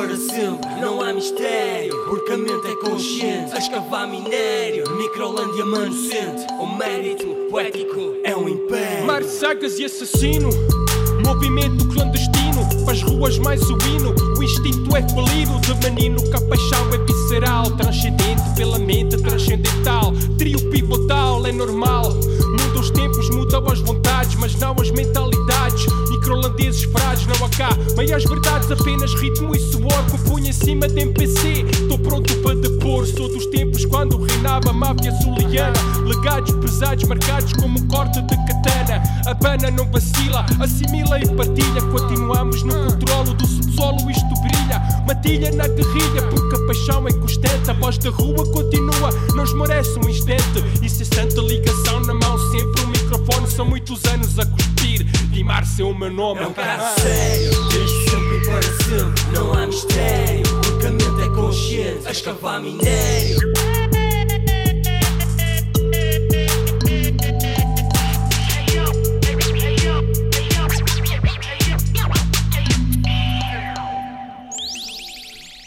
Para sempre. Não há mistério, porque a mente é consciente. A escavar minério, Microlândia mano. O mérito poético é um império. Mar sagas e assassino Movimento clandestino Faz ruas mais o hino O instinto é falido De menino que a paixão é visceral Transcendente pela mente transcendental Trio pivotal é normal Muda os tempos, mudam as vontades Mas não as mentalidades Frágeis, não há cá. Meias verdades, apenas ritmo e suor Compunha em cima de MPC Estou pronto para depor Sou dos tempos quando reinava a máfia zuliana. Legados pesados, marcados como corte de katana. A bana não vacila, assimila e partilha. Continuamos no controlo do subsolo, isto brilha. Matilha na guerrilha, porque a paixão é constante. A voz da rua continua, não esmorece um instante. Incessante ligação meu nome É um caso sério, desde sempre e para sempre. Não há mistério, porque a mente é consciente. A escavar minério.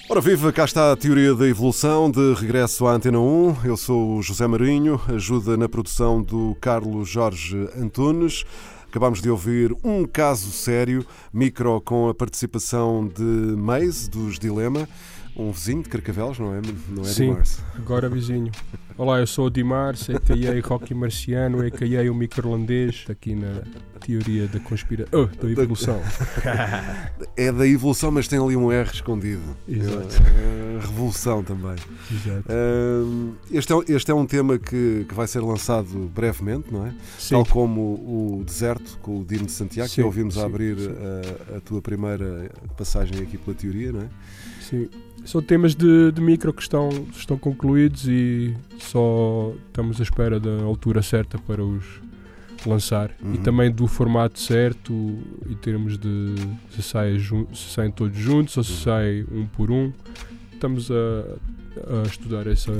Ora viva, cá está a teoria da evolução, de regresso à Antena 1. Eu sou o José Marinho, ajuda na produção do Carlos Jorge Antunes. Acabámos de ouvir um caso sério, micro com a participação de Maze, dos Dilema, um vizinho de Carcavelos, não é? Não é Sim. Dimars. Agora vizinho. Olá, eu sou o Dimars, a.k.a. Rocky Marciano, a.k.a. o microlandês, aqui na teoria da conspiração, oh, da evolução. É da evolução, mas tem ali um R escondido. Exato. É, é revolução também. Exato. Este é, este é um tema que, que vai ser lançado brevemente, não é? Sim. Tal como o Deserto, com o Dino de Santiago, que Sim, ouvimos a sim, abrir. A, a tua primeira passagem aqui pela teoria, não é? Sim. São temas de, de micro que estão, estão concluídos e só estamos à espera da altura certa para os lançar Uhum. e também do formato certo em termos de se, sai jun- se saem todos juntos ou se Uhum. sai um por um. Estamos a, a estudar essa,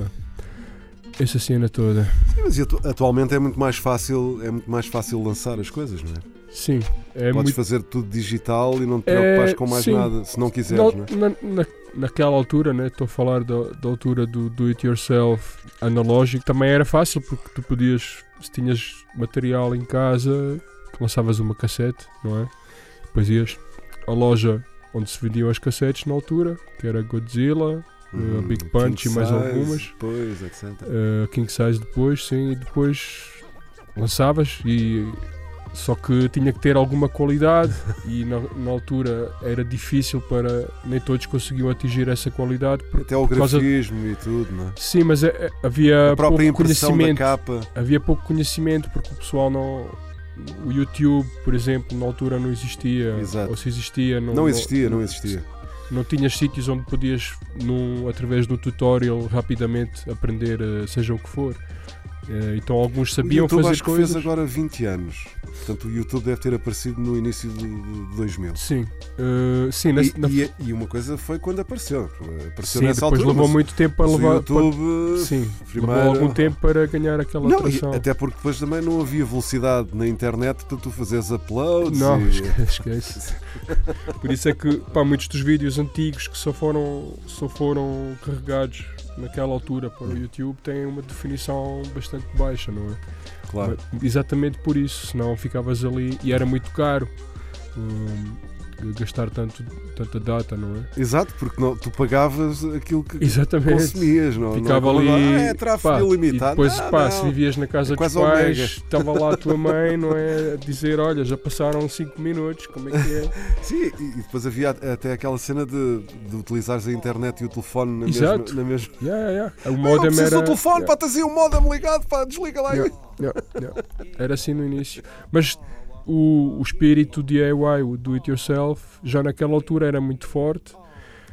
essa cena toda. Sim, mas atu- atualmente é muito mais fácil, é muito mais fácil lançar as coisas, não é? Sim, é Podes muito fazer tudo digital e não te É, preocupares com mais sim. nada, se não quiseres, Na- não é? na, na- naquela altura, né? Estou a falar da, da altura do do it yourself analógico, também era fácil porque tu podias, se tinhas material em casa, lançavas uma cassete, não é? Depois ias à loja onde se vendiam as cassetes na altura, que era Godzilla, Hum, a Big Punch e mais size, algumas. Pois, etc. uh, King Size depois, sim, e depois lançavas e só que tinha que ter alguma qualidade e na, na altura era difícil para nem todos conseguiam atingir essa qualidade por- Até o grafismo e tudo, não é? sim mas é- é- havia pouco conhecimento havia pouco conhecimento porque o pessoal não o YouTube por exemplo na altura não existia Exato. ou se existia não, Não existia, não existia. não tinhas sítios onde podias, num, através de um tutorial, rapidamente aprender, eh, seja o que for. Eh, então alguns O sabiam YouTube fazer acho que coisas. fez agora 20 anos. Portanto, o YouTube deve ter aparecido no início de, de 2000. Sim, eh, sim, E, na- e- e uma coisa foi quando apareceu. Apareceu sim depois altura. levou muito tempo para mas o levar. YouTube, para- sim, primeiro- levou algum tempo para ganhar aquela Não, e atração. até porque depois também não havia velocidade na internet para tu fazeres uploads. Não, e- esquece, esquece. Por isso é que pá, muitos dos vídeos antigos que só foram, só foram carregados naquela altura para o YouTube têm uma definição bastante baixa, não é? Claro. Exatamente por isso, senão ficavas ali e era muito caro hum, gastar tanto, tanta data, não é? Exato, porque não, tu pagavas aquilo que Exatamente. consumias. Não, Ficava não é ali. "Ah, é tráfego pá, ilimitado. Depois, Não, pá, não. se vivias na casa É dos pais, estava lá a tua mãe, não é? A dizer: Olha, já passaram 5 minutos, como é que é? Sim, e depois havia até aquela cena de, de utilizares a internet e o telefone na Exato. mesma. Na mesma... Yeah, yeah. O não modem era. do telefone, yeah. pá, tens aí o modem ligado, pá, desliga lá. Yeah. Era assim no início. Mas o, o espírito DIY, o do it yourself, já naquela altura era muito forte.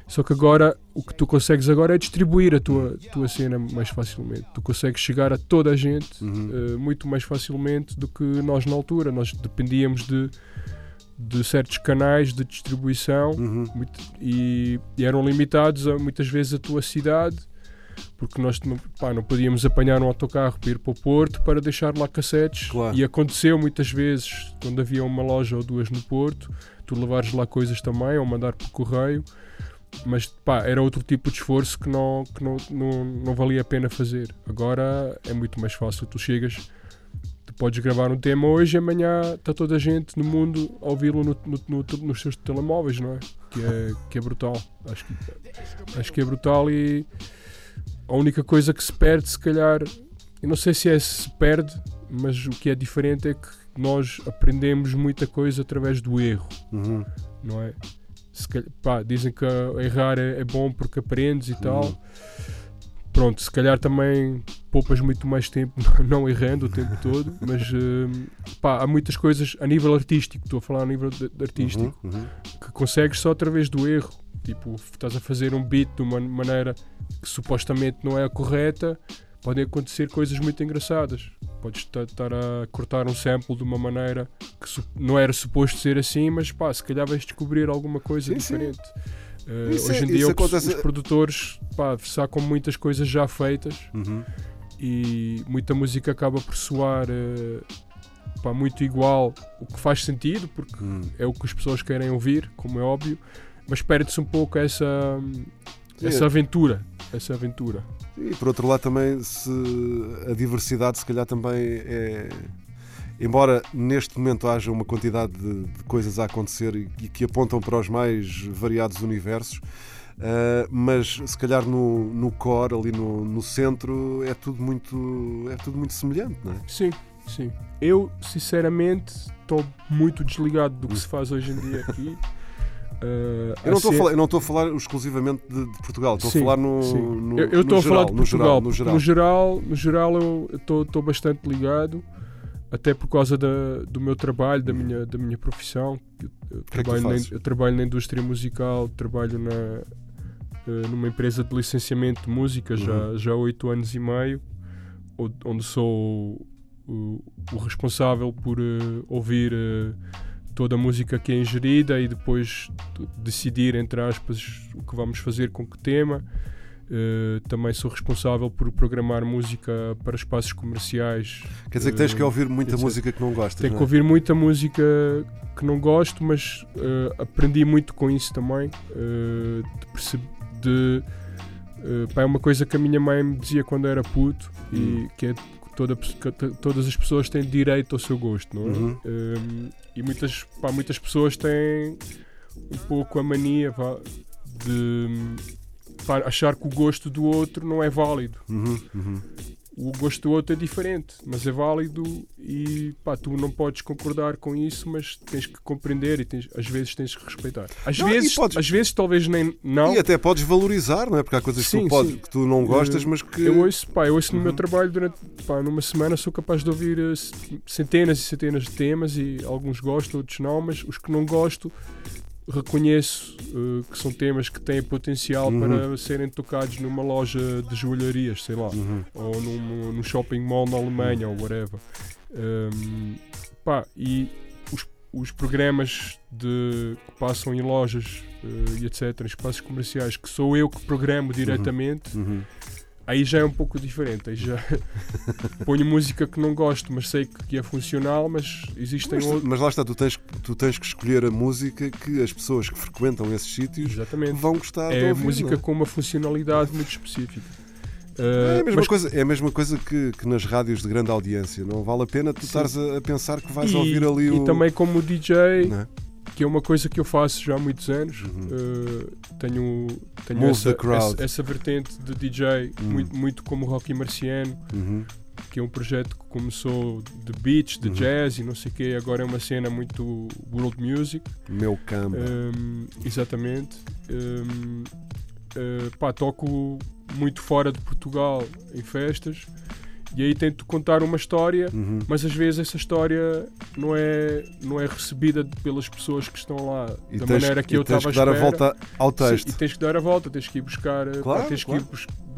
Só que agora o que tu consegues agora é distribuir a tua, tua cena mais facilmente. Tu consegues chegar a toda a gente Uhum. eh, muito mais facilmente do que nós na altura. Nós dependíamos de, de certos canais de distribuição Uhum. muito- e, e eram limitados a, muitas vezes a tua cidade porque nós não, pá, não podíamos apanhar um autocarro para ir para o Porto para deixar lá cassetes Claro. e aconteceu muitas vezes quando havia uma loja ou duas no Porto tu levares lá coisas também ou mandar por correio mas pá, era outro tipo de esforço que não, que não, não, não valia a pena fazer agora é muito mais fácil tu chegas tu podes gravar um tema hoje e amanhã está toda a gente no mundo a ouvi-lo no, no- no- nos seus telemóveis, não é? Que é, que é brutal. Acho que, acho que é brutal e a única coisa que se perde, se calhar, eu não sei se é se perde, mas o que é diferente é que nós aprendemos muita coisa através do erro, Uhum. não é? Calhar- pá, dizem que errar é, é bom porque aprendes e tal. Pronto, se calhar também poupas muito mais tempo não errando o tempo todo, mas hum, pá, há muitas coisas a nível artístico, estou a falar a nível de, de artístico, Uhum. Uhum. que consegues só através do erro. Tipo, estás a fazer um beat de uma maneira que supostamente não é a correta, podem acontecer coisas muito engraçadas. Podes ta- estar a cortar um sample de uma maneira que não era suposto ser assim, mas pá, se calhar vais descobrir alguma coisa Sim, sim. diferente. Eh, Isso é- hoje em isso dia acontece- os produtores pá, sacam muitas coisas já feitas Uhum. e muita música acaba por soar eh, pá, muito igual, o que faz sentido, porque Uhum. é o que as pessoas querem ouvir, como é óbvio, mas perde-se um pouco essa, Sim. essa aventura. Essa aventura. E por outro lado também se a diversidade se calhar também é embora neste momento haja uma quantidade de, de coisas a acontecer e, e que apontam para os mais variados universos ah, mas se calhar no, no core ali no, no centro é tudo muito é tudo muito semelhante não é? Sim, sim. Eu, sinceramente, estou muito desligado do que se faz hoje em dia aqui. Eh, eu não estou a ser- falar eu não estou a falar exclusivamente de, de Portugal estou Sim, a falar no, sim. no eu eu no estou a falar geral, de no Portugal. geral, no geral. No geral, no geral eu estou estou bastante ligado, até por causa da, do meu trabalho, da minha, da minha profissão. Eu, eu Uhum. que é trabalho na, fazes? eu trabalho na indústria musical, trabalho na, eh, numa empresa de licenciamento de música já, Uhum. já há oito anos e meio, onde sou o, o responsável por eh, ouvir eh, toda a música que é ingerida e depois de- decidir, entre aspas, o que vamos fazer com que tema. Eh, também sou responsável por programar música para espaços comerciais. quer dizer que tens que Eh, ouvir muita dizer, música que não gostas Tenho não que é? ouvir muita música que não gosto, mas eh, aprendi muito com isso também. de de, pá, é uma coisa que a minha mãe me dizia quando era puto Hum. e que é que toda, que to- todas as pessoas têm direito ao seu gosto, não é? Uhum. Um, e muitas, pá, muitas pessoas têm um pouco a mania vá, de pá, achar que o gosto do outro não é válido. Uhum, uhum. O gosto do outro é diferente, mas é válido e pá, tu não podes concordar com isso, mas tens que compreender e tens, às vezes tens que respeitar. Às, Não, vezes, podes- às vezes talvez nem não. E até podes valorizar, não é? Porque há coisas que, Sim, tu, pode- que tu não gostas, Eh, mas que. Eu ouço, pá, eu ouço no meu Uhum. trabalho durante pá, numa semana sou capaz de ouvir eh, centenas e centenas de temas e alguns gosto, outros não, mas os que não gosto reconheço eh, que são temas que têm potencial Uhum. para serem tocados numa loja de joalharias, sei lá, Uhum. ou num, num shopping mall na Alemanha ou whatever. Um, pá, e os, os programas de, que passam em lojas eh, e etc, em espaços comerciais, que sou eu que programo diretamente, Uhum. Aí já é um pouco diferente. Aí já ponho música que não gosto, mas sei que é funcional, mas existem Mas, outros. mas lá está, tu tens, tu tens que escolher a música que as pessoas que frequentam esses sítios Exatamente. vão gostar de É ouvir. música é? com uma funcionalidade muito específica. É a mesma mas- coisa, é a mesma coisa que, que nas rádios de grande audiência. Não vale a pena tu estares a, a pensar que vais e, ouvir ali e o. também como DJ, é? Que é uma coisa que eu faço já há muitos anos. Uhum. Uh, tenho tenho essa, essa, essa vertente de DJ, Uhum. muito, muito como Rocky Marciano, Uhum. que é um projeto que começou de beats, de Uhum. jazz e não sei o quê, agora é uma cena muito world music. Meu camba. Um, exatamente. Um, uh, pá, toco muito fora de Portugal em festas E aí tento contar uma história, Uhum. mas às vezes essa história não é, não é recebida pelas pessoas que estão lá E da tens, maneira que eu tens estava que à dar a volta ao Sim, texto. e tens que dar a volta, tens que ir buscar, Claro, tens claro. que ir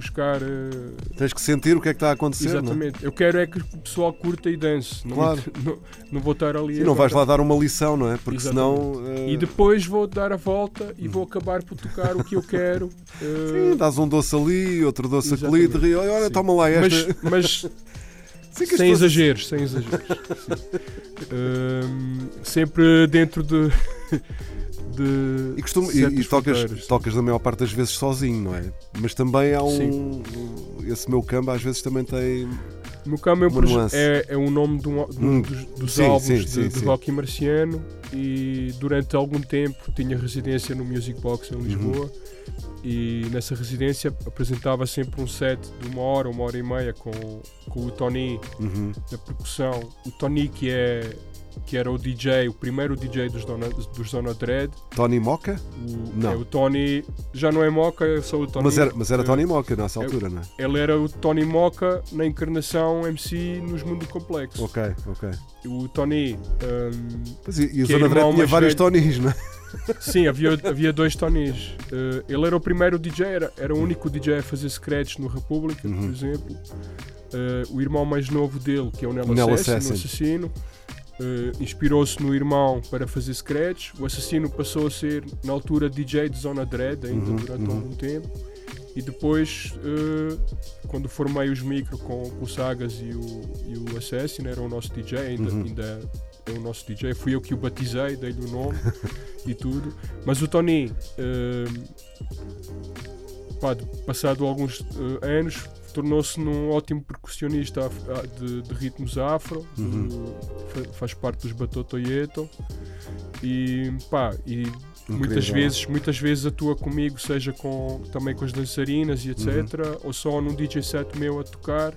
buscar. eh, Tens que sentir o que é que está a acontecer. não é? exatamente. Eu quero é que o pessoal curta e dance. Não, Claro. não, não vou estar ali. E não vais lá dar uma lição, não é? Porque Exatamente. senão. eh, E depois vou dar a volta e vou acabar por tocar o que eu quero. eh, Sim, dás um doce ali, outro doce de rir. Olha, Sim. toma lá esta. mas, mas Sim, sem pessoas- exageros, sem exageros. sim. Hum, sempre dentro de. De E, costumo, e, e tocas, tocas na maior parte das vezes sozinho, não é? Mas também há um. Esse meu campo às vezes também tem. O meu Cama é, um é, é um nome de um, de um Hum, dos, dos sim, álbuns sim, de, sim, de sim. rock marciano e durante algum tempo tinha residência no Music Box Uhum. em Lisboa e nessa residência apresentava sempre um set de uma hora, uma hora e meia com, com o Tony Uhum. na percussão. O Tony que é que era o DJ, o primeiro DJ dos Dona, dos Zona Dread. Tony Moca? O, Não. é, o Tony já não é Moca, é só o Tony. Mas era, mas era Tony Moca nessa é- altura, não é? Ele era o Tony Moca na encarnação MC nos Mundo Complexo. Ok, ok. O Tony, hum, Pois, e, e o é Zona Dread tinha vários velho. Tonis, não é? sim, havia, havia dois Tonys. Uh, ele era o primeiro DJ, era, era o único DJ a fazer scratch no República, Uhum. por exemplo. Uh, o irmão mais novo dele, que é o Nelo Nelo Assassin, Assassin. assassino, uh, inspirou-se no irmão para fazer scratch. O assassino passou a ser, na altura, DJ de Zona Dread, ainda Uhum, durante uhum. algum tempo. E depois, uh, quando formei os micro com, com o Sagas e o, e o Assassin, era o nosso DJ, ainda, Uhum. ainda é o nosso DJ. Fui eu que o batizei, dei-lhe o nome e tudo. Mas o Tony, uh, pá, de- passado alguns uh, anos, tornou-se num ótimo percussionista ah, de, de ritmos afro, Uhum. uh, fa- faz parte dos Batotoyeto e pá, e muitas vezes, muitas vezes atua comigo, seja com, também com as dançarinas e etc, Uhum. ou só num DJ set meu a tocar.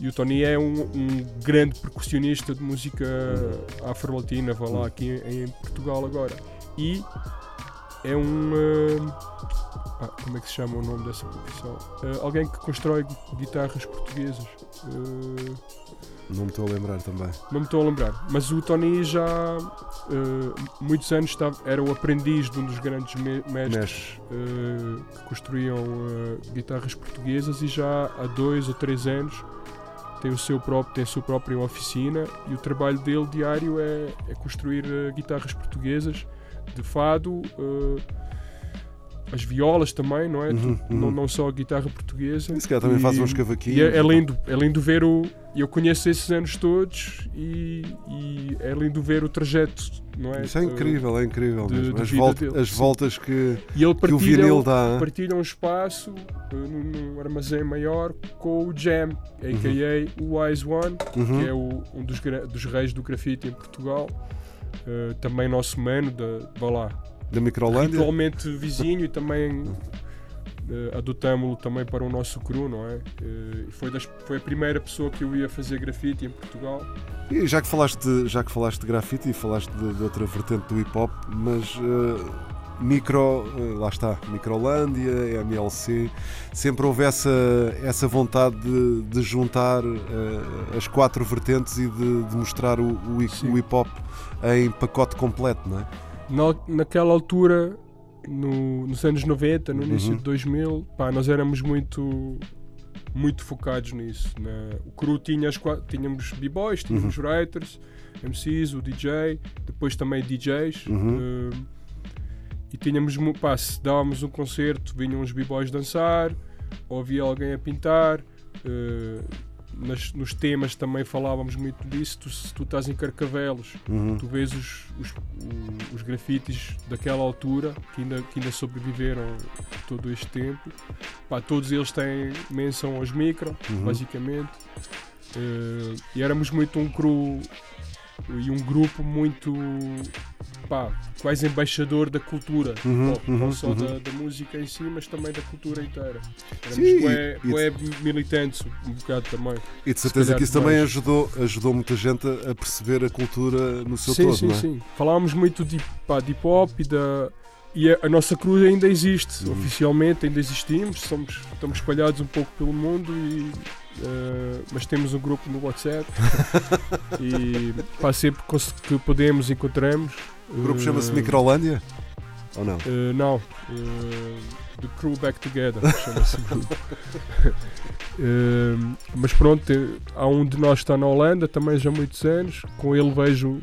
E o Tony é um, um grande percussionista de música Uhum. afro-latina, vá lá aqui em, em Portugal agora. E é um. ah, ah, como é que se chama o nome dessa profissão? Ah, alguém que constrói gu- guitarras portuguesas. Ah, Não me estou a lembrar também. não me estou a lembrar. Mas o Tony já ah, muitos anos estava, era o aprendiz de um dos grandes me- mestres que construíam guitarras portuguesas e já há dois ou três anos tem, o seu próprio, tem a sua própria oficina e o trabalho dele diário é, é construir guitarras portuguesas de fado, ah, as violas também, não é? Uhum, Não, uhum. não só a guitarra portuguesa. E se calhar também E- faz uns cavaquinhos. e é, é lindo, é lindo ver o. Eu conheço esses anos todos e, e é lindo ver o trajeto, não é? Isso é incrível, é incrível de- mesmo. de As, volta- as voltas que, E ele que o vinil dá. hein? partilha um espaço uh, num, armazém maior com o Jam, a.k.a. o Wise One, Uhum. que é o- um dos, dos reis do grafite em Portugal. Uh, também nosso mano, da, vá lá, Da Microlândia. ritualmente vizinho e também eh, adotámo-lo também para o nosso cru, não é? E foi, das- foi a primeira pessoa que eu ia fazer grafite em Portugal. E já que falaste de, já que falaste de grafite e falaste de, de outra vertente do hip hop, mas eh, micro, eh, lá está, Microlândia, MLC, sempre houve essa, essa vontade de, de juntar eh, as quatro vertentes e de, de mostrar o, o, o hip hop em pacote completo, não é? Na, naquela altura, no- nos anos 90, no início Uhum. de 2000, pá, nós éramos muito muito focados nisso. né? O cru tinha as tínhamos b-boys, tínhamos Uhum. writers, MCs, o DJ, depois também DJs. Uhum. eh, e tínhamos, pá, se dávamos um concerto, vinham os b-boys dançar, ou havia alguém a pintar. eh, nas- nos temas também falávamos muito disso. Tu, se tu estás em Carcavelos, Uhum. tu vês os, os, os grafites daquela altura que ainda, que ainda sobreviveram todo este tempo. Pá, todos eles têm menção aos micro, Uhum. basicamente. Eh, e éramos muito um cru e um grupo muito pá, quase embaixador da cultura, Uhum, não, não uhum, só uhum. Da, da música em si, mas também da cultura inteira. Éramos bué militantes um bocado também. E de certeza que isso também ajudou, ajudou muita gente a, perceber a cultura no seu sim, todo, sim, não é? sim. Falávamos muito de, pá, de hip hop e da, e a, a nossa cruz ainda existe, oficialmente ainda existimos, somos, estamos espalhados um pouco pelo mundo e. eh, mas temos um grupo no WhatsApp e pá, sempre que podemos encontramos. O grupo Eh, chama-se Microlândia? Ou não? eh, não, The Crew Back Together chama-se grupo. Mas pronto, há um de nós que está na Holanda também já há muitos anos. Com ele vejo,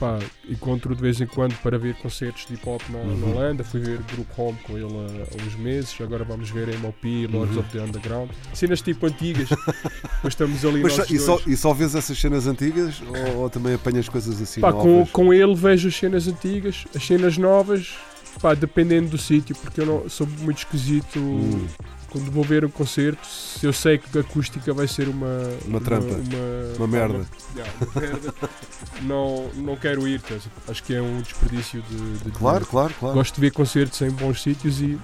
pá, encontro de vez em quando para ver concertos de hip hop na, na Uhum. Holanda. Fui ver Group Home com ele há, há uns meses. Agora vamos ver MOP, Lords Uhum. of the Underground. Cenas tipo antigas. mas estamos ali Mas e, só, e só vês essas cenas antigas ou, ou também apanhas coisas assim Pá, com, com ele vejo as cenas antigas, as cenas novas, pá, dependendo do sítio, porque eu não sou muito esquisito Hum. Quando vou ver um concerto. Se eu sei que a acústica vai ser uma, Uma trampa. uma, Uma merda. Yeah, uma merda, não, não quero ir, acho que é um desperdício de, de Claro, dinheiro. claro, claro. Gosto de ver concertos em bons sítios e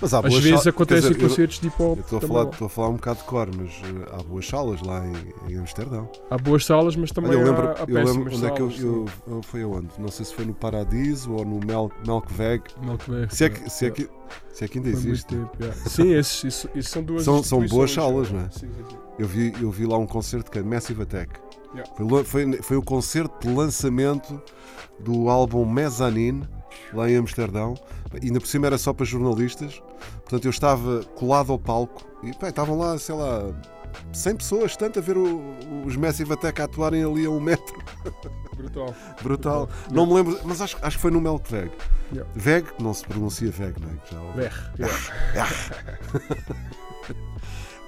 Mas há às boas vezes sal- acontecem eu- concertos de hip hop. Eu estou a, falar, estou a falar um bocado de cor, mas eh, há boas salas lá em, em Amsterdão. Há boas salas, mas também Olha, eu há, lembro, há eu péssimas lembro onde é que eu, salas. eu, eu- Foi aonde? Não sei se foi no Paradiso ou no Mel, Melkweg. Melkweg, Se é, que, se, é que, se é que ainda Foi existe. tempo, yeah. Sim, esses, isso, isso são duas São- são boas salas, não é? Sim, sim, sim. Eu vi, eu vi lá um concerto que é Massive Attack. Yeah. Foi, foi, foi o concerto de lançamento do álbum Mezzanine, lá em Amsterdão. E ainda por cima era só para jornalistas. Portanto, eu estava colado ao palco e pá, estavam lá, sei lá, 100 pessoas, tanto a ver o- os Massive Attack a atuarem ali a um metro. Brutal. Brutal. Não me lembro, mas acho, acho que foi no Melkweg. Yeah. Veg, que não se pronuncia Veg, não é? Já ouvi. Ver, yeah.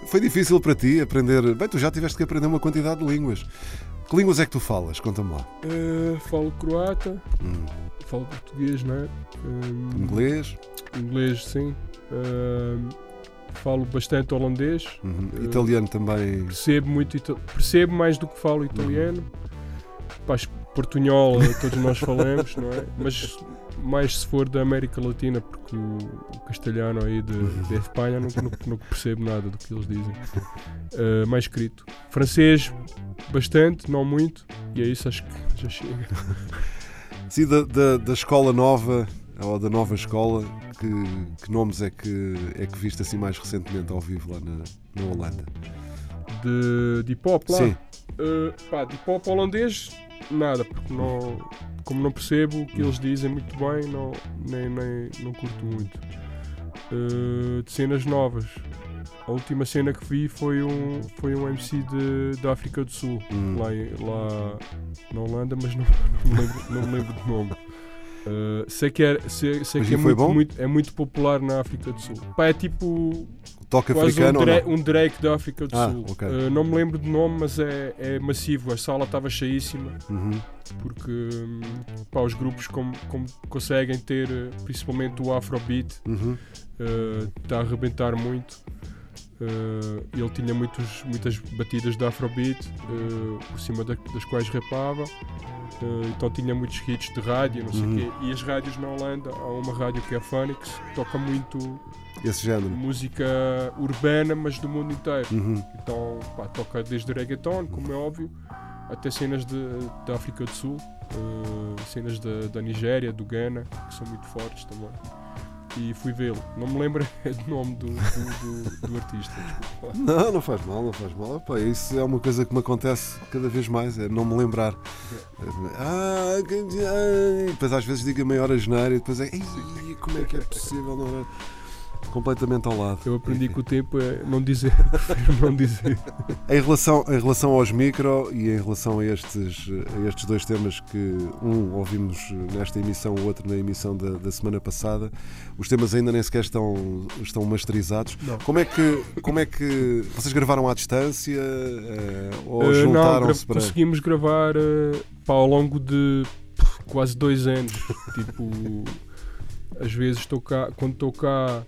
Foi difícil para ti aprender. Bem, tu já tiveste que aprender uma quantidade de línguas. Que línguas é que tu falas? Conta-me lá. Eh, falo croata, Hum, falo português, não é? Eh, inglês, inglês, sim. Eh, falo bastante holandês. uhum. Eh, italiano também. Percebo muito, ita- percebo mais do que falo italiano. Pá, es- portunhol todos nós falamos, não é? Mas mais se for da América Latina, porque o, o castelhano aí de, de Espanha não, não, não percebo nada do que eles dizem. Eh, mais escrito. Francês, bastante, não muito. E é isso, acho que já chega. Sim, da, da, da escola nova, ou da nova escola, que, que nomes é que, é que viste assim mais recentemente ao vivo lá na, na Holanda? De, de hip hop lá. Sim. Uh, pá, de pop holandês, nada, porque não, como não percebo o que eles dizem muito bem, não, nem, nem, não curto muito. Uh, de cenas novas, a última cena que vi foi um, foi um MC de, da África do Sul, Hum. lá, lá na Holanda, mas não, não, me, lembro, não me lembro do nome. Uh, sei que, é, sei, sei que é, muito, muito- é muito popular na África do Sul. Pá, é tipo Toque um, africano ou Dra- um Drake da África do Ah, Sul. ok. Uh, não me lembro do nome, mas é, é massivo. A sala estava cheíssima Uhum. porque hum, pá, os grupos como, como conseguem ter, uh, principalmente o Afrobeat, Uhum. uh, está a arrebentar muito. Uh, ele tinha muitos, muitas batidas de Afrobeat uh, por cima da- das quais rapava. Uh, então tinha muitos hits de rádio, não sei o Uhum. quê. E as rádios na Holanda, há uma rádio que é a Phoenix, que toca muito Esse género. música urbana, mas do mundo inteiro. Uhum. Então, pá, toca desde reggaeton, como é óbvio, até cenas de, da África do Sul, cenas da, da Nigéria, do Ghana, que são muito fortes também. E fui vê-lo. Não me lembro do nome do, do, do- do artista. desculpa. Não, não faz mal, não faz mal. Epá, isso é uma coisa que me acontece cada vez mais, é não me lembrar. Ah, ah, depois às vezes digo a maior asneira e depois é "Ei, como é que é possível não é?" Completamente ao lado. Eu aprendi que o tempo é não dizer, não dizer. Em relação, em relação aos micro e em relação a estes, a estes dois temas que um ouvimos nesta emissão, o outro na emissão da, da semana passada, os temas ainda nem sequer estão, estão masterizados. Não. Como é que como é que vocês gravaram à distância eh, ou não, juntaram-se para conseguimos gravar eh, pá, ao longo de quase dois anos. tipo, às vezes estou cá, quando estou cá,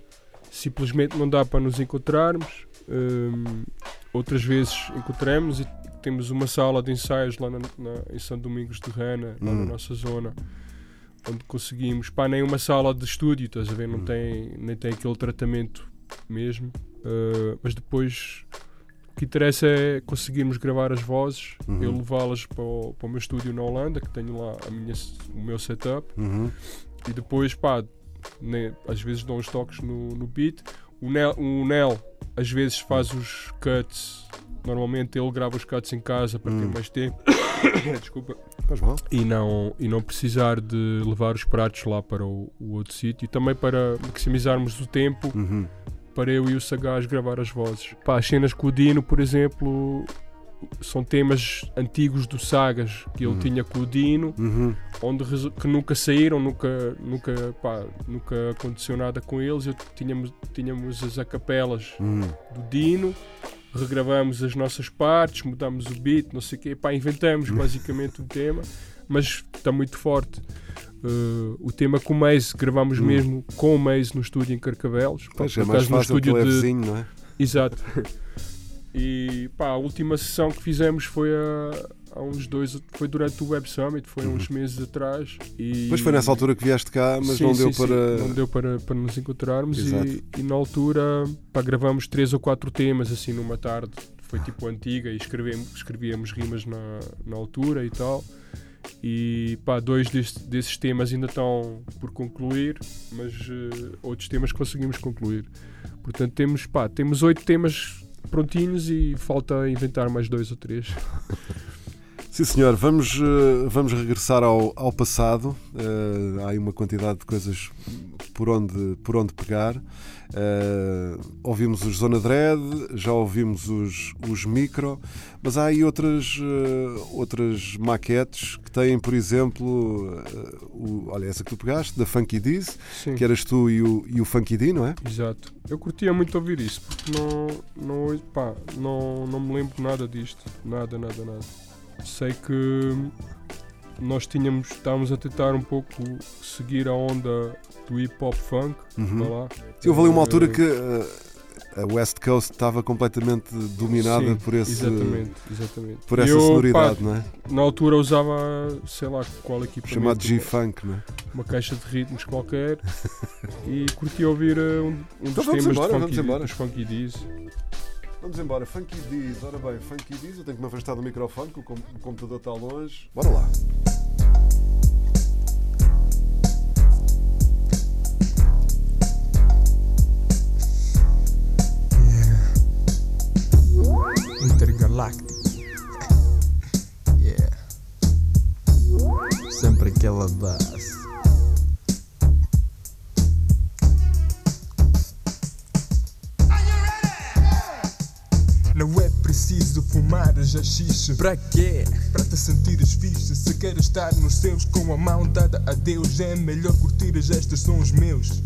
simplesmente não dá para nos encontrarmos. Hum, outras vezes encontramos e temos uma sala de ensaios lá na, na- em São Domingos de Rana, lá na Hum. nossa zona. Onde conseguimos, pá, nem uma sala de estúdio, estás a ver? Não Hum. tem, nem tem aquele tratamento mesmo. Uh, mas depois o que interessa é conseguirmos gravar as vozes, Uhum. eu levá-las para o, para o meu estúdio na Holanda, que tenho lá a minha, o meu setup, Uhum. e depois, pá, né, às vezes dou uns toques no, no beat. O Nel, o Nel às vezes faz os cuts. Normalmente ele grava os cuts em casa para ter mais tempo. Desculpa. Faz mal. E não, e não precisar de levar os pratos lá para o, o outro sítio. E também para maximizarmos o tempo Uhum. para eu e o Sagaz gravar as vozes. Pá, as cenas com o Dino, por exemplo, são temas antigos do Sagas que ele tinha com o Dino, Uhum. onde que nunca saíram, nunca, nunca, pá, nunca aconteceu nada com eles. Eu, tínhamos, tínhamos as acapelas Uhum. do Dino, regravamos as nossas partes, mudamos o beat, não sei o quê, pá, inventamos basicamente um tema, mas está muito forte. Uh, o tema com o Maze, gravámos mesmo com o Maze no estúdio em Carcavelos. Pois é mais no fácil ele é de- vizinho, não é? Exato. E pá, a última sessão que fizemos foi há, há uns dois, foi durante o Web Summit, foi há uns meses atrás. E Uhum. Depois foi nessa altura que vieste cá, mas Sim, não sim, deu para. Não deu para, para nos encontrarmos e, e na altura pá, gravamos três ou quatro temas assim numa tarde. Foi tipo antiga e escrevemos, escrevíamos rimas na, na altura e tal. E pá, dois deste- desses temas ainda estão por concluir, mas eh, outros temas conseguimos concluir. Portanto, temos, pá, temos oito temas prontinhos e falta inventar mais dois ou três. Sim, senhor, vamos, eh, vamos regressar ao, ao passado. Eh, há aí uma quantidade de coisas por onde, por onde pegar. Eh, ouvimos os Zona Dread, já ouvimos os, os Micro, mas há aí outras, eh, outras maquetes que têm, por exemplo, o, olha, essa que tu pegaste, da Funky Diz, que eras tu e o, e o Funky D, não é? Exato. Eu curtia muito ouvir isso, porque não, não, pá, não, não me lembro nada disto. Nada, nada, nada. Sei que nós tínhamos, estávamos a tentar um pouco seguir a onda do hip hop funk. Uhum. Sim, houve ali uma Eh, altura que eh, a West Coast estava completamente dominada sim, por esse. Exatamente, exatamente. Por essa Eu, sonoridade, pá, não é? Na altura usava, sei lá qual equipamento. Chamado G-Funk, não é? Uma caixa de ritmos qualquer e curtia ouvir eh, um, um Então dos temas embora, de vamos funky, embora. dos Funky D's. Vamos embora, Funky Diz, ora bem, Funky Diz, eu tenho que me afastar do microfone, que o, com- o computador está longe. Bora lá. Intergaláctico. yeah. Sempre aquela base. Não é preciso fumar já xixi Pra quê? Pra te sentires fixe Se queres estar nos seus com a mão dada a Deus É melhor curtir estes sons meus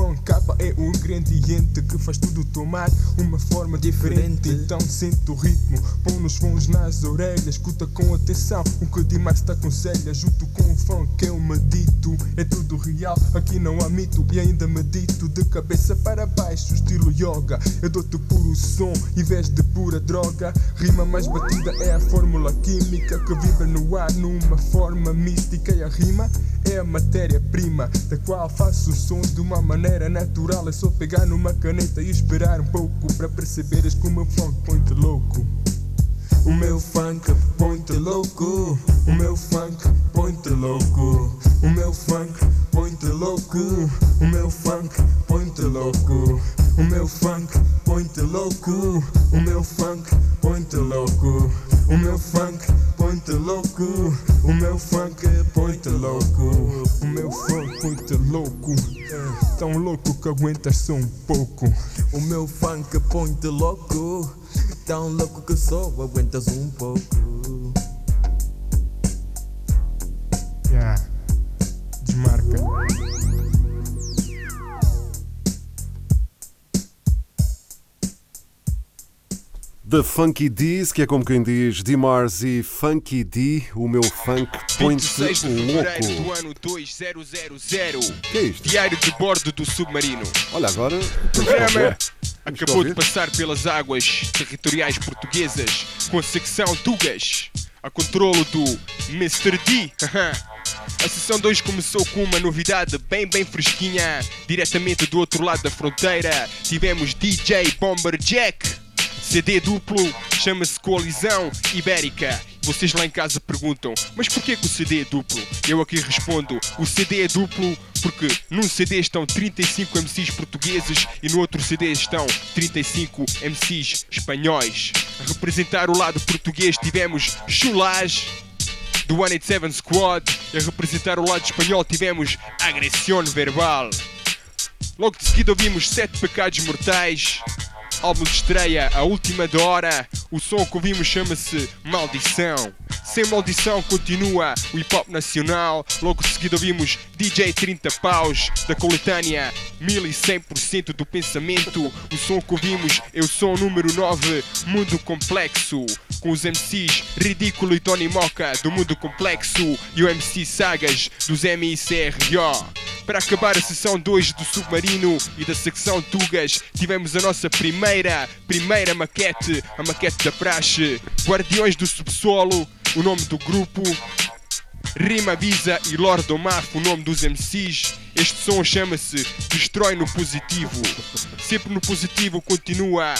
Funk capa é o ingrediente que faz tudo tomar uma forma diferente. Então sente o ritmo, põe nos fones nas orelhas, escuta com atenção o que Dimas te aconselha. Junto com o funk eu medito, é tudo real, aqui não há mito. E ainda medito de cabeça para baixo, estilo yoga. Eu dou-te puro som em vez de pura droga. Rima mais batida é a fórmula química que vibra no ar numa forma mística. E a rima é a matéria-prima da qual faço sons de uma maneira natural. É só pegar numa caneta e esperar um pouco para perceberes que o meu funk põe-te louco. O meu funk põe-te louco. O meu funk põe-te louco. O meu funk põe-te louco. O meu funk põe-te louco. O meu funk põe-te louco. O meu funk põe-te louco. O meu funk põe-te louco. O meu funk põe-te louco. O meu funk põe-te louco. Tão louco que aguentas só um pouco. O meu funk põe-te louco Tão louco que só aguentas um pouco Yeah. Desmarca. The Funky D's, que é como quem diz D-Mars e Funky D, o meu funk põe-te 26 de fevereiro do louco. ano 2000 que é isto? Diário de bordo do submarino Olha, agora. Programa que acabou de passar pelas águas territoriais portuguesas com a secção Tugas a controlo do Mr. D. A sessão 2 começou com uma novidade bem bem fresquinha Diretamente do outro lado da fronteira Tivemos DJ Bomber Jack CD duplo, chama-se Coalizão Ibérica. Vocês lá em casa perguntam, mas porquê que o CD é duplo? Eu aqui respondo, o CD é duplo Porque num CD estão 35 MCs portugueses e no outro CD estão 35 MCs espanhóis. A representar o lado português tivemos Chulage do 187 Squad e a representar o lado espanhol tivemos Agressão Verbal. Logo de seguida ouvimos Sete Pecados Mortais, álbum de estreia A Última da Hora. O som que ouvimos chama-se Maldição. Sem maldição continua o hip hop nacional. Logo de seguida ouvimos DJ 30 Paus da coletânea 1100% do pensamento. O som que ouvimos é o som número 9, Mundo Complexo. Com os MCs Ridículo e Tony Moca do Mundo Complexo e o MC Sagas dos MICRO. Para acabar a sessão 2 do Submarino e da secção Tugas, tivemos a nossa primeira, primeira maquete, a maquete da praxe, Guardiões do Subsolo, o nome do grupo, Rima Visa e Lord Omaf, o nome dos MCs. Este som chama-se Destrói no Positivo. Sempre no positivo continua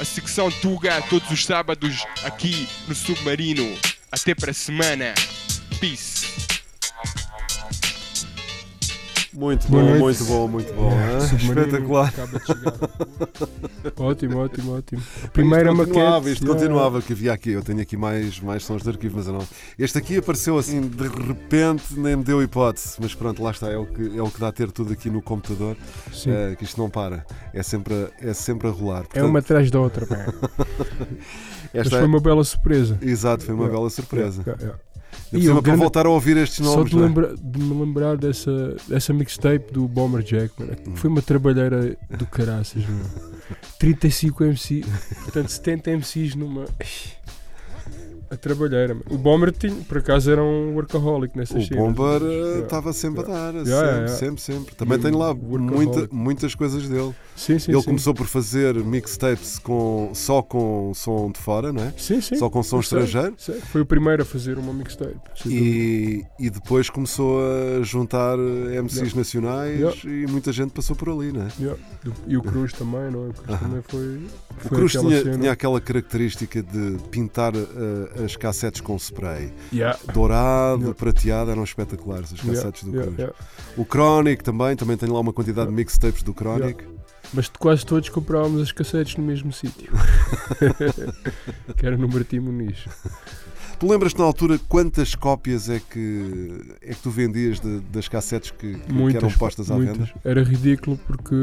a secção Tuga todos os sábados aqui no Submarino. Até para a semana. Peace. Muito Boa bom, noite. muito bom, muito bom. É? Submarino Espetacular. ótimo, ótimo, ótimo. Primeira isto continuava, maquete. Isto continuava, que havia aqui. Eu tenho aqui mais, mais sons de arquivo, mas eu não. Este aqui apareceu assim de repente, nem me deu hipótese. Mas pronto, lá está. É o que, é o que dá a ter tudo aqui no computador. Sim. eh, que isto não para. É sempre, a- é sempre a rolar. É Portanto, uma atrás da outra, pá. Mas esta foi uma bela surpresa. Exato, foi uma bela surpresa. Por E o para voltar a ouvir estes Só nomes. de, não é? lembra- de me lembrar dessa, dessa mixtape do Bomber Jack, mano. Hum. Foi uma trabalheira do caraças, meu. 35 MC, portanto 70 MCs numa. A trabalheira, mano. O Bomber tinha, por acaso era um workaholic nessas O cenas. Bomber eh, Yeah. estava sempre a dar, Yeah, sempre, yeah, sempre, sempre. Também E tenho lá o muita, muitas coisas dele. Sim, sim, Ele sim. começou por fazer mixtapes com, só com som de fora, não é? Sim, sim. Só com som sei, estrangeiro. sei. Foi o primeiro a fazer uma mixtape. E, e depois começou a juntar eh, MCs Yeah. nacionais e muita gente passou por ali, não é? E o Cruz também, não é? O Cruz também foi. O foi Cruz aquela tinha, tinha aquela característica de pintar eh, as cassetes com spray. Yeah. Dourado, Yeah. prateado, eram espetaculares as cassetes do Cruz. O Chronic também, também tenho lá uma quantidade de mixtapes do Chronic. Mas de quase todos comprávamos as cassetes no mesmo sítio. que era no Martim Muniz. Tu lembras-te na altura quantas cópias é que, é que tu vendias de- das cassetes que, que- que Muitas, eram postas à muitas. venda? Era ridículo porque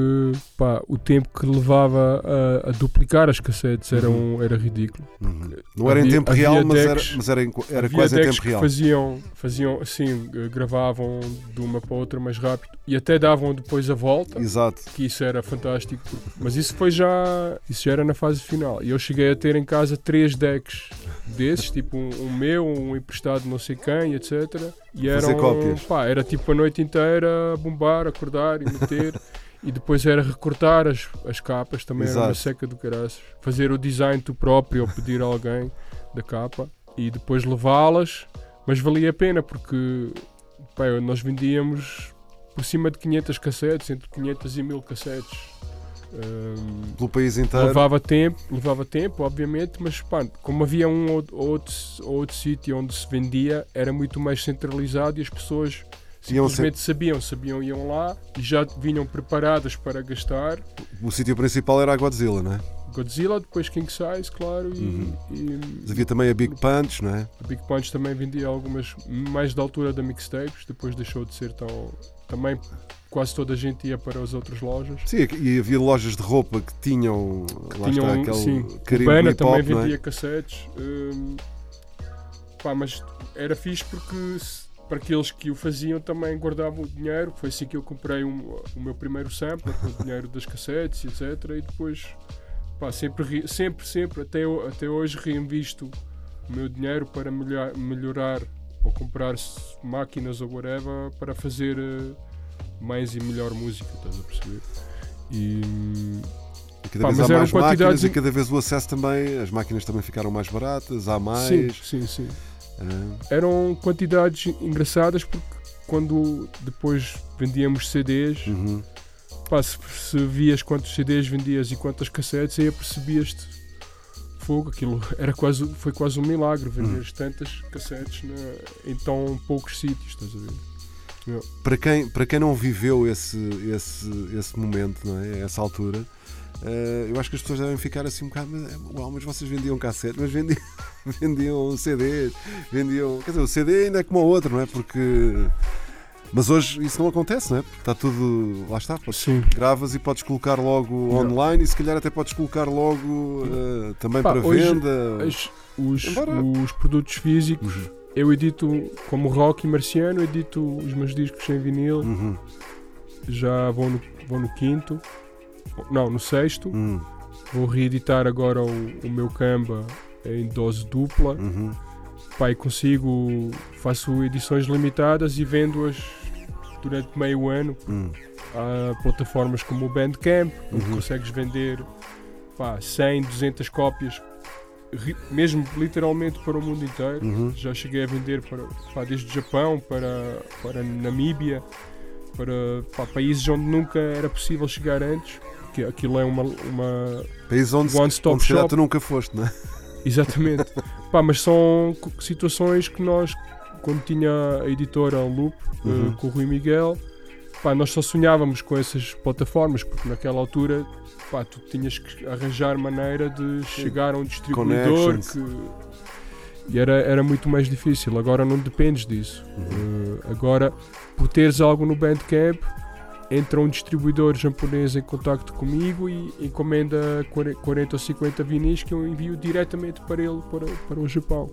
pá, o tempo que levava a, a duplicar as cassetes era, Uhum. um, era ridículo. Uhum. Não era em Havia- tempo havia real, mas era, mas era, em- era havia quase em tempo real. Faziam, faziam assim, gravavam de uma para outra mais rápido e até davam depois a volta. Exato. Que isso era fantástico. Mas isso foi já. Isso já era na fase final. E eu cheguei a ter em casa três decks desses, tipo um, um meu, um emprestado não sei quem, etc. E eram, cópias. pá, era tipo a noite inteira a bombar, acordar e meter. e depois era recortar as, as capas, também era uma Exato. seca do caraças. Fazer o design tu próprio ou pedir a alguém da capa e depois levá-las. Mas valia a pena porque pá, nós vendíamos por cima de 500 cassetes, entre 500 e 1000 cassetes. Ahm, Pelo país inteiro. levava tempo, levava tempo, obviamente, mas pá, como havia um ou ou outro, ou outro sítio onde se vendia, era muito mais centralizado e as pessoas simplesmente sabiam, sabiam, iam lá e já vinham preparadas para gastar. O sítio principal era a Godzilla, não é? Godzilla, depois King Size, claro, e, Uhum. e Mas havia também a Big Punch, não é? a Big Punch também vendia algumas mais da altura da mixtapes, depois deixou de ser tão. Também quase toda a gente ia para as outras lojas. Sim, e havia lojas de roupa que tinham, lá tinham está, aquele sim, carimbo Urbana também é? vendia cassetes. hum, pá, mas era fixe porque para aqueles que o faziam também guardavam o dinheiro. Foi assim que eu comprei um- o meu primeiro sample, com o dinheiro das cassetes, etc. E depois, pá, sempre, re- sempre, sempre, até, até hoje reinvisto o meu dinheiro para melhor- melhorar ou comprar máquinas ou whatever para fazer eh, mais e melhor música, estás a perceber? E, E cada Pá, vez há mais máquinas e cada vez o acesso também, as máquinas também ficaram mais baratas, há mais. Sim, sim, sim. Ah, Eram quantidades engraçadas porque quando depois vendíamos CDs, uhum. pá, se, se vias quantos CDs vendias e quantas cassetes, aí percebias-te fogo, aquilo era quase, foi quase um milagre Hum. vender tantas cassetes na- em tão poucos sítios, estás a ver? Para, quem, para quem não viveu esse, esse, esse momento, não é? essa altura, eh, eu acho que as pessoas devem ficar assim um bocado. Mas, uau, mas vocês vendiam cassete, mas vendiam, vendiam CDs, vendiam. Quer dizer, o CD ainda é como o outro, não é? Porque. Mas hoje isso não acontece, não é? Está tudo. Lá está, podes, Sim. gravas e podes colocar logo online e se calhar até podes colocar logo eh, também Pá, para hoje venda. As- os, Embora- os produtos físicos, eu edito como rock e marciano, edito os meus discos em vinil, Uhum, já vou no, vou no quinto, não, no sexto. uhum, Vou reeditar agora o, o meu Canva em dose dupla. uhum. E consigo, faço edições limitadas e vendo-as durante meio ano. Hum. Há plataformas como o Bandcamp, onde Uhum. consegues vender pá, 100, 200 cópias, mesmo literalmente para o mundo inteiro. Uhum. Já cheguei a vender para, pá, desde o Japão para, para Namíbia, para pá, países onde nunca era possível chegar antes. Que aquilo é uma, uma País onde, One Stop onde Shop. tu nunca foste, não é? Exatamente. Pá, mas são situações que nós, quando tinha a editora Loop, eh, Uhum. com o Rui Miguel, pá, nós só sonhávamos com essas plataformas, porque naquela altura pá, tu tinhas que arranjar maneira de chegar a um distribuidor que. E era, era muito mais difícil. Agora não dependes disso. Uhum. Eh, agora, por teres algo no Bandcamp, entra um distribuidor japonês em contacto comigo e encomenda 40 ou 50 vinis que eu envio diretamente para ele, para, para o Japão.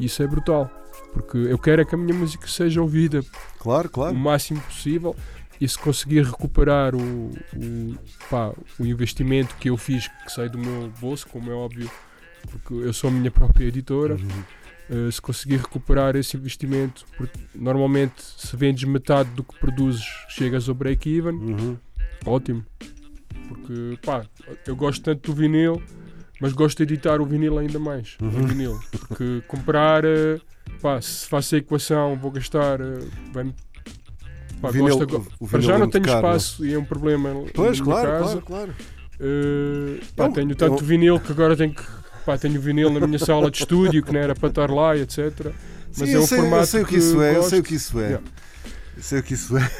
Isso é brutal, porque eu quero é que a minha música seja ouvida Claro, claro. o máximo possível e se conseguir recuperar o, o, pá, o investimento que eu fiz, que sai do meu bolso, como é óbvio, porque eu sou a minha própria editora, Uhum. eh, se conseguir recuperar esse investimento, porque normalmente se vendes metade do que produzes, chegas ao break-even, Uhum. ótimo. Porque pá, eu gosto tanto do vinil, mas gosto de editar o vinil ainda mais. Uhum. O vinil. Porque comprar, eh, pá, se faço a equação, vou gastar. eh, vai pá, O vinil- gosto agora- o Para já é não tenho caro, não espaço e é um problema Pois, claro, casa. claro, claro. Eh, pá, Não, tenho tanto eu- vinil que agora tenho que. Pá, tenho vinil na minha sala de estúdio que não era para estar lá etc. Mas Sim, é eu, um sei, eu formato sei o que isso é, eu sei o que isso é. Yeah. Eu sei o que isso é.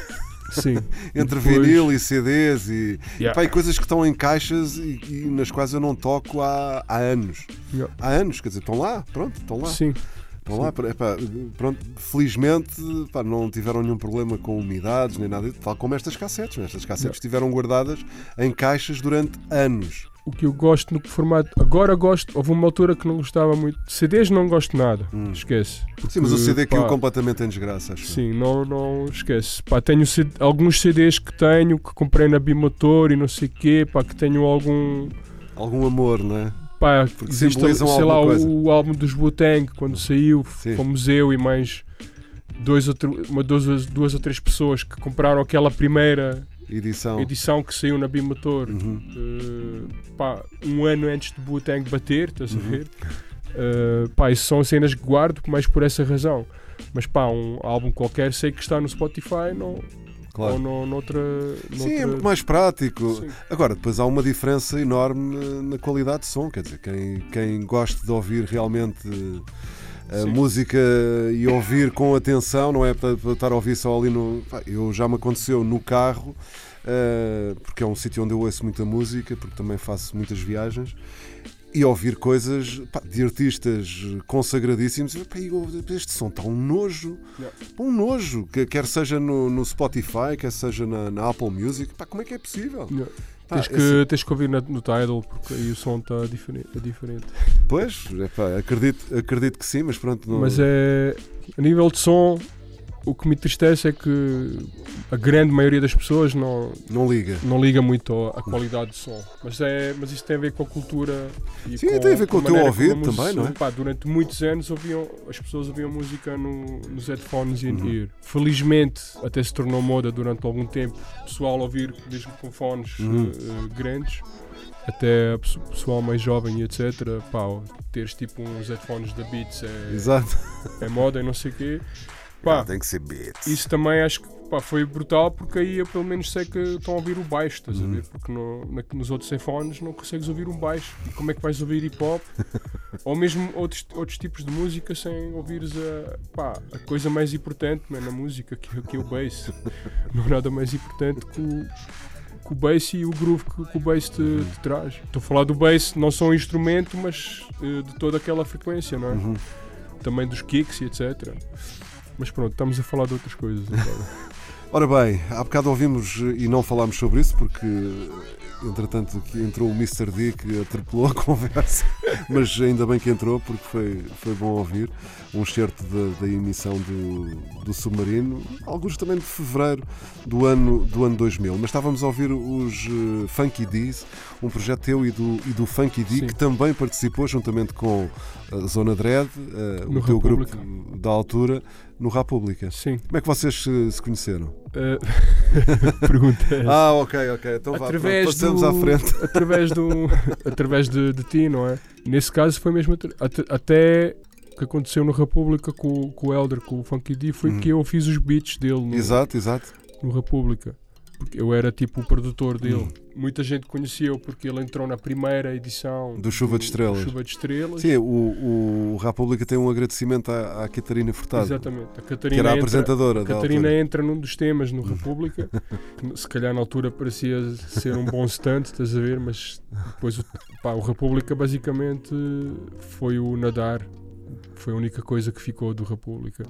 Sim. Entre Depois- vinil e CDs e, Yeah. pá, e coisas que estão em caixas e, e nas quais eu não toco há, há anos. Yeah. Há anos, quer dizer, estão lá, pronto, estão lá. Sim. Estão lá, epá, pronto, felizmente pá, não tiveram nenhum problema com umidades nem nada, tal como estas cassetes. Estas cassetes Yeah. estiveram guardadas em caixas durante anos. O que eu gosto no formato. Agora gosto. Houve uma altura que não gostava muito. CDs não gosto nada. Esquece. Hum. Sim, mas o Porque, CD caiu pá, completamente em desgraça, acho. Sim, não, não esquece. Pá, tenho C- alguns CDs que tenho que comprei na Bimotor e não sei o quê. Pá, que tenho algum. Algum amor, não é? Pá, Porque existe, sei lá, coisa. o álbum dos Wu-Tang quando saiu. Sim. Fomos eu e mais dois ou, uma, duas, duas ou três pessoas que compraram aquela primeira Edição. edição que saiu na Bimotor. Uhum. Uh, pá, um ano antes de Wu-Tang bater, estás Uhum. a ver? Uh, pá, isso são cenas que guardo mais por essa razão. Mas pá, um álbum qualquer sei que está no Spotify não, Claro. ou no, noutra, noutra. Sim, é muito mais prático. Sim. Agora, depois há uma diferença enorme na qualidade de som. Quer dizer, quem, quem gosta de ouvir realmente a música e ouvir com atenção, não é para, para estar a ouvir só ali no. pá, Eu já me aconteceu no carro, eh, porque é um sítio onde eu ouço muita música, porque também faço muitas viagens. E ouvir coisas pá, de artistas consagradíssimos, pá, e eu- este som está um nojo, um nojo, que- quer seja no, no Spotify, quer seja na, na Apple Music, pá, como é que é possível? Yeah. Pá, Tens que, assim- tens que ouvir na- no Tidal porque aí o som está diferente, é diferente. Pois, epá, acredito, acredito que sim, mas pronto. Não... Mas é. A nível de som, o que me entristece é que a grande maioria das pessoas não, Não liga. não liga muito à qualidade do som. Mas, é, mas isso tem a ver com a cultura e Sim, tem a ver com o teu ouvido música- também, não é? Pá, durante muitos anos ouviam, as pessoas ouviam música no- nos headphones in Uhum. ear. Felizmente até se tornou moda durante algum tempo o pessoal ouvir mesmo com fones Uhum. eh, grandes. Até pessoal mais jovem e etc. Pá, teres tipo uns headphones da Beats é, Exato. é moda e não sei o quê. Pá, tem que ser beats. isso também acho que pá, foi brutal porque aí eu pelo menos sei que estão a ouvir o baixo, estás a ver? Porque no- na- nos outros iPhones não consegues ouvir um baixo. E como é que vais ouvir hip hop? Ou mesmo outros, outros tipos de música sem ouvires a, pá, a coisa mais importante man, na música, que, é- que é o bass. Não há nada mais importante que o, que o bass e o groove que, que o bass te, te traz. Estou a falar do bass não só um instrumento, mas eh, de toda aquela frequência, não é? Também dos kicks e etc. Mas pronto, estamos a falar de outras coisas agora. Ora bem, há bocado ouvimos eh, e não falámos sobre isso porque, eh, entretanto, aqui entrou o Mr. D que atropelou a conversa, mas ainda bem que entrou porque foi, foi bom ouvir um excerto da, da emissão do, do Submarino, alguns também de fevereiro do ano, do ano 2000. Mas estávamos a ouvir os eh, Funky D's, um projeto teu e do, e do Funky D Sim. que também participou juntamente com a Zona Dread, eh, o teu República. grupo da altura, no República. Sim. Como é que vocês se, se conheceram? Eh, pergunta é. Ah, ok, ok. Então vá, através pronto, passamos do, à frente. através do através de, de ti não é nesse caso foi mesmo at- até o que aconteceu no República com, com o Elder com o Funky D foi Uhum. que eu fiz os beats dele no, Exato, exato. no República porque eu era tipo o produtor dele Uhum. muita gente conheceu porque ele entrou na primeira edição Do Chuva de Estrelas. Chuva de Estrelas Sim, o, o República tem um agradecimento à, à Catarina Furtado. Exatamente. A Que Catarina era a entra- apresentadora A da Catarina entra num dos temas no República. que se calhar na altura parecia ser um bom stunt, estás a ver? Mas depois o, pá, o República basicamente foi o nadar. Foi a única coisa que ficou do República.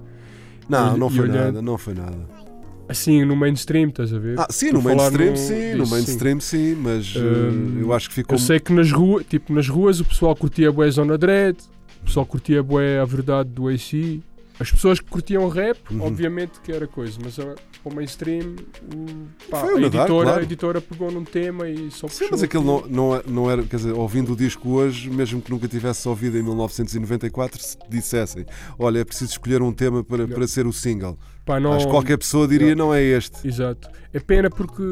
Não, E- não foi olhando- nada, não foi nada. Assim, no mainstream, estás a ver? Ah, sim, no mainstream no- sim, no mainstream sim, mas Hum, eh, eu acho que ficou. Eu sei que nas ruas, tipo, nas ruas o pessoal curtia bué Zona Dread, o pessoal curtia bué a verdade do AC. As pessoas que curtiam rap, Uhum. obviamente que era coisa, mas ah, para o mainstream, o- pá, Foi o a, nadar, editora, claro. a editora pegou num tema e só Sim, mas aquilo aquilo. não, não, é- não era, quer dizer, ouvindo o disco hoje, mesmo que nunca tivesse ouvido em 1994, se dissessem: olha, é preciso escolher um tema para, para ser o single. Pá, não- Acho que qualquer pessoa diria: Yeah. não é este. Exato. É pena porque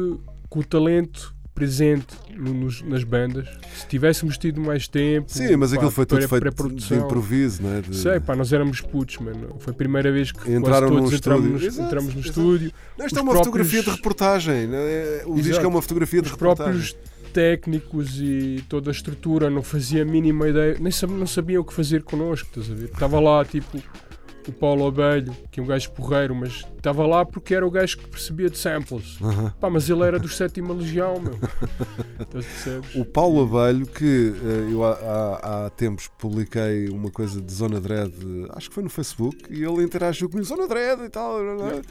com o talento presente no- nos- nas bandas, se tivéssemos tido mais tempo. Sim, mas pá, aquilo foi tudo feito de improviso, não é? De- Sei, pá, nós éramos putos, mano. Foi a primeira vez que Entraram todos entramos, nos- Exato, entramos no exato. estúdio. Não, isto Os é uma próprios- fotografia de reportagem. não é? O disco Exato. é uma fotografia de Os reportagem. próprios técnicos e toda a estrutura não fazia a mínima ideia, nem sab- não sabiam o que fazer connosco, estás a ver? Estava lá tipo o Paulo Abelho, que é um gajo porreiro, mas estava lá porque era o gajo que percebia de samples. Aham. Pá, mas ele era dos sétima legião, meu. O Paulo Abelho, que eh, eu há, há- tempos publiquei uma coisa de Zona Dread, acho que foi no Facebook, e ele interagiu comigo, Zona Dread e tal. blá, blá.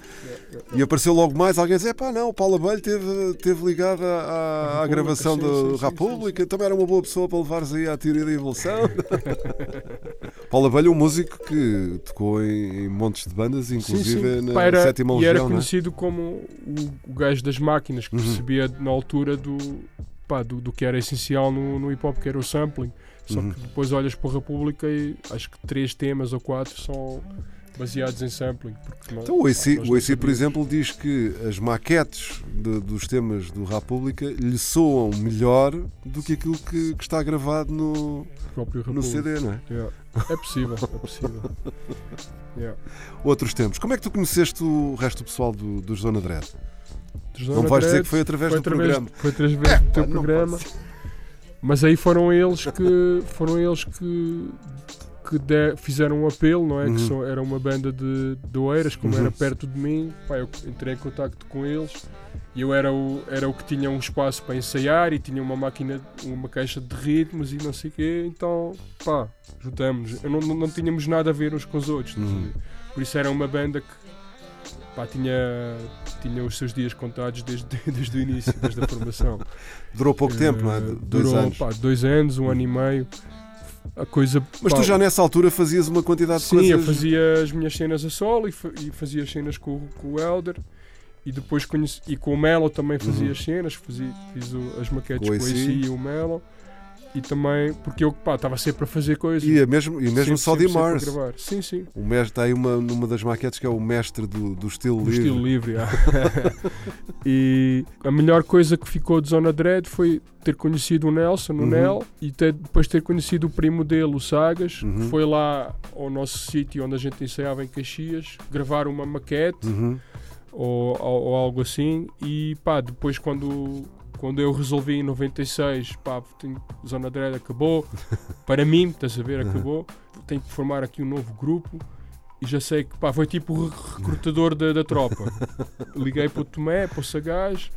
E apareceu logo mais alguém a dizer: pá, não, o Paulo Abelho esteve, esteve ligado à, à- gravação sim, da sim, sim, República, também era uma boa pessoa para levares aí à teoria da evolução. Paulo Abelho é um músico que tocou em, em montes de bandas, inclusive na Pá, era, sétima e era legião. não é? conhecido como o, o gajo das máquinas, que Uhum. percebia na altura do, pá, do, do que era essencial no, no hip hop, que era o sampling. Só Uhum. que depois olhas para a República e acho que três temas ou quatro são baseados em sampling. Não- Então o AC, o AC, por exemplo, diz que as maquetes de- dos temas do República lhe soam melhor do que aquilo que, que está gravado no, no. CD, não é? Yeah. É possível, é possível. Yeah. Outros tempos. Como é que tu conheceste o resto do pessoal do, dos Zona Dread? Não Zona vais dizer Dread, que foi através do programa. Foi através do teu não programa. Mas aí foram eles que foram eles que, que de- fizeram um apelo, não é? Uhum. Que são- era uma banda de, de Oeiras, como Uhum. era perto de mim, pá, eu entrei em contacto com eles e eu era o, era o que tinha um espaço para ensaiar e tinha uma máquina, uma caixa de ritmos e não sei o quê, então pá, juntamos. Eu não, não, não tínhamos nada a ver uns com os outros, Uhum. por isso era uma banda que pá, tinha, tinha os seus dias contados desde, desde o início, desde a formação. Durou pouco tempo, não é? De- Dois durou, anos. pá, dois anos, um ano e meio. A coisa. Mas pá, tu já nessa altura fazias uma quantidade de Sim, coisas. eu fazia as minhas cenas a solo e, e fazia as cenas com, com o Elder. E depois conheci, e com o Melo também fazia Uhum. as cenas, fazia, fiz o- as maquetes Com. AC e o Melo. e também porque eu estava sempre a fazer coisas. E, é mesmo, e mesmo a Mars. Sim, sim. O mestre está aí uma, numa das maquetes que é o mestre do, do estilo Do livre. estilo livre, ah. E a melhor coisa que ficou de Zona Dread foi ter conhecido o Nelson, o Uhum. Nel, e ter- depois ter conhecido o primo dele, o Sagas, Uhum. que foi lá ao nosso sítio onde a gente ensaiava em Caxias, gravar uma maquete Uhum. Ou, ou- ou algo assim. E pá, depois quando, quando eu resolvi em 96, pá, tenho- Zona Dread acabou, para mim, estás a ver, acabou, tenho que formar aqui um novo grupo. E já sei que pá, foi tipo o re- recrutador da, da tropa. Liguei para o Tomé, para o Sagaz,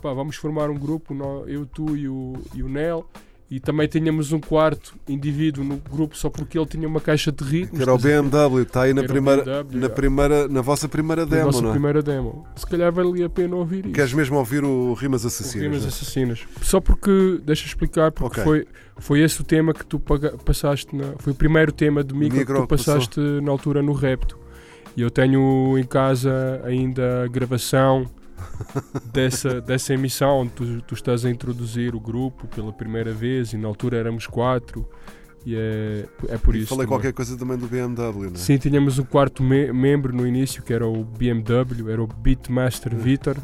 pá, vamos formar um grupo, eu, tu e o, e o Nel. E também tínhamos um quarto indivíduo no grupo só porque ele tinha uma caixa de ritmos. Que era o? BMW, está aí na o primeira, BMW, na primeira, na vossa primeira Na demo, nossa não é? primeira demo. Se calhar valia a pena ouvir isso. Queres mesmo ouvir o Rimas O Assassinas? Rimas não é? Assassinas. Só porque, deixa explicar, porque Ok. foi, foi esse o tema que tu passaste, na, foi o primeiro tema de micro, Micro que tu que passou. passaste na altura no Repto. E eu tenho em casa ainda a gravação dessa, dessa emissão onde tu, tu estás a introduzir o grupo pela primeira vez e na altura éramos quatro. E é, é por E isso. Falei também. qualquer coisa também do BMW, não é? Sim, tínhamos um quarto me- membro no início que era o BMW, era o Beatmaster Vitor,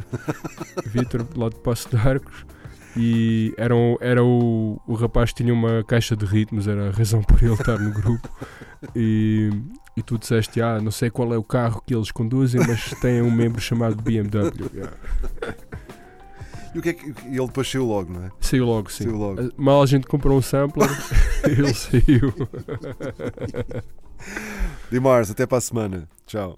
Vitor lá de Passo de Arcos. E era, um- era o, o rapaz que tinha uma caixa de ritmos, era a razão por ele estar no grupo. E, e tu disseste: Ah, não sei qual é o carro que eles conduzem, mas tem um membro chamado BMW. Yeah. E o que é que e ele depois saiu logo, não é? Saiu logo, sim. Saiu logo. Mal a gente comprou um sampler, ele saiu. Dimars, até para a semana. Tchau.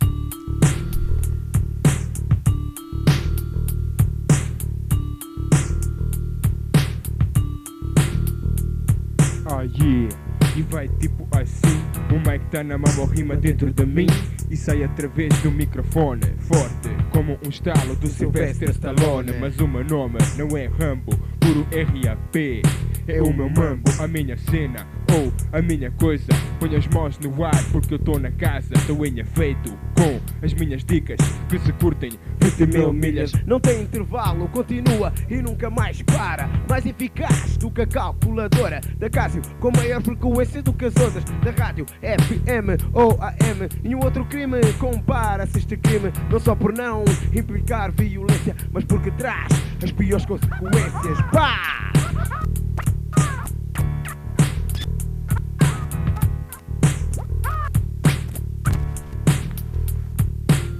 Ah, yeah. E vai tipo assim O mic tá na mão, rima dentro de mim. E sai através do microfone Forte, como um estalo do Sylvester Stallone. Mas o meu nome não é Rambo Puro RAP É o meu mambo, a minha cena Ou a minha coisa Ponho as mãos no ar porque eu tô na casa Tô em efeito com as minhas dicas Que se curtem 20 mil milhas Não tem intervalo, continua e nunca mais para. Mais eficaz do que a calculadora da Casio, com maior frequência do que as outras da rádio FM ou AM. Nenhum outro crime compara-se este crime, não só por não implicar violência, mas porque traz as piores consequências. Pá!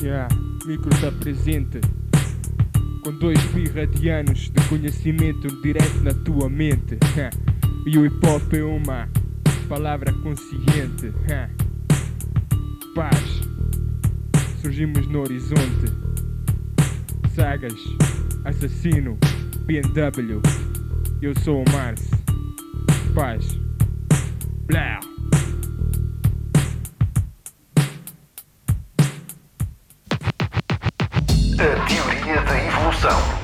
Yeah, micro está presente Com dois birradianos de conhecimento direto na tua mente. E o hip hop é uma palavra consciente. Paz. Surgimos no horizonte. Sagas Assassino BMW Eu sou o Mars. Paz. Blá da teoria da evolução.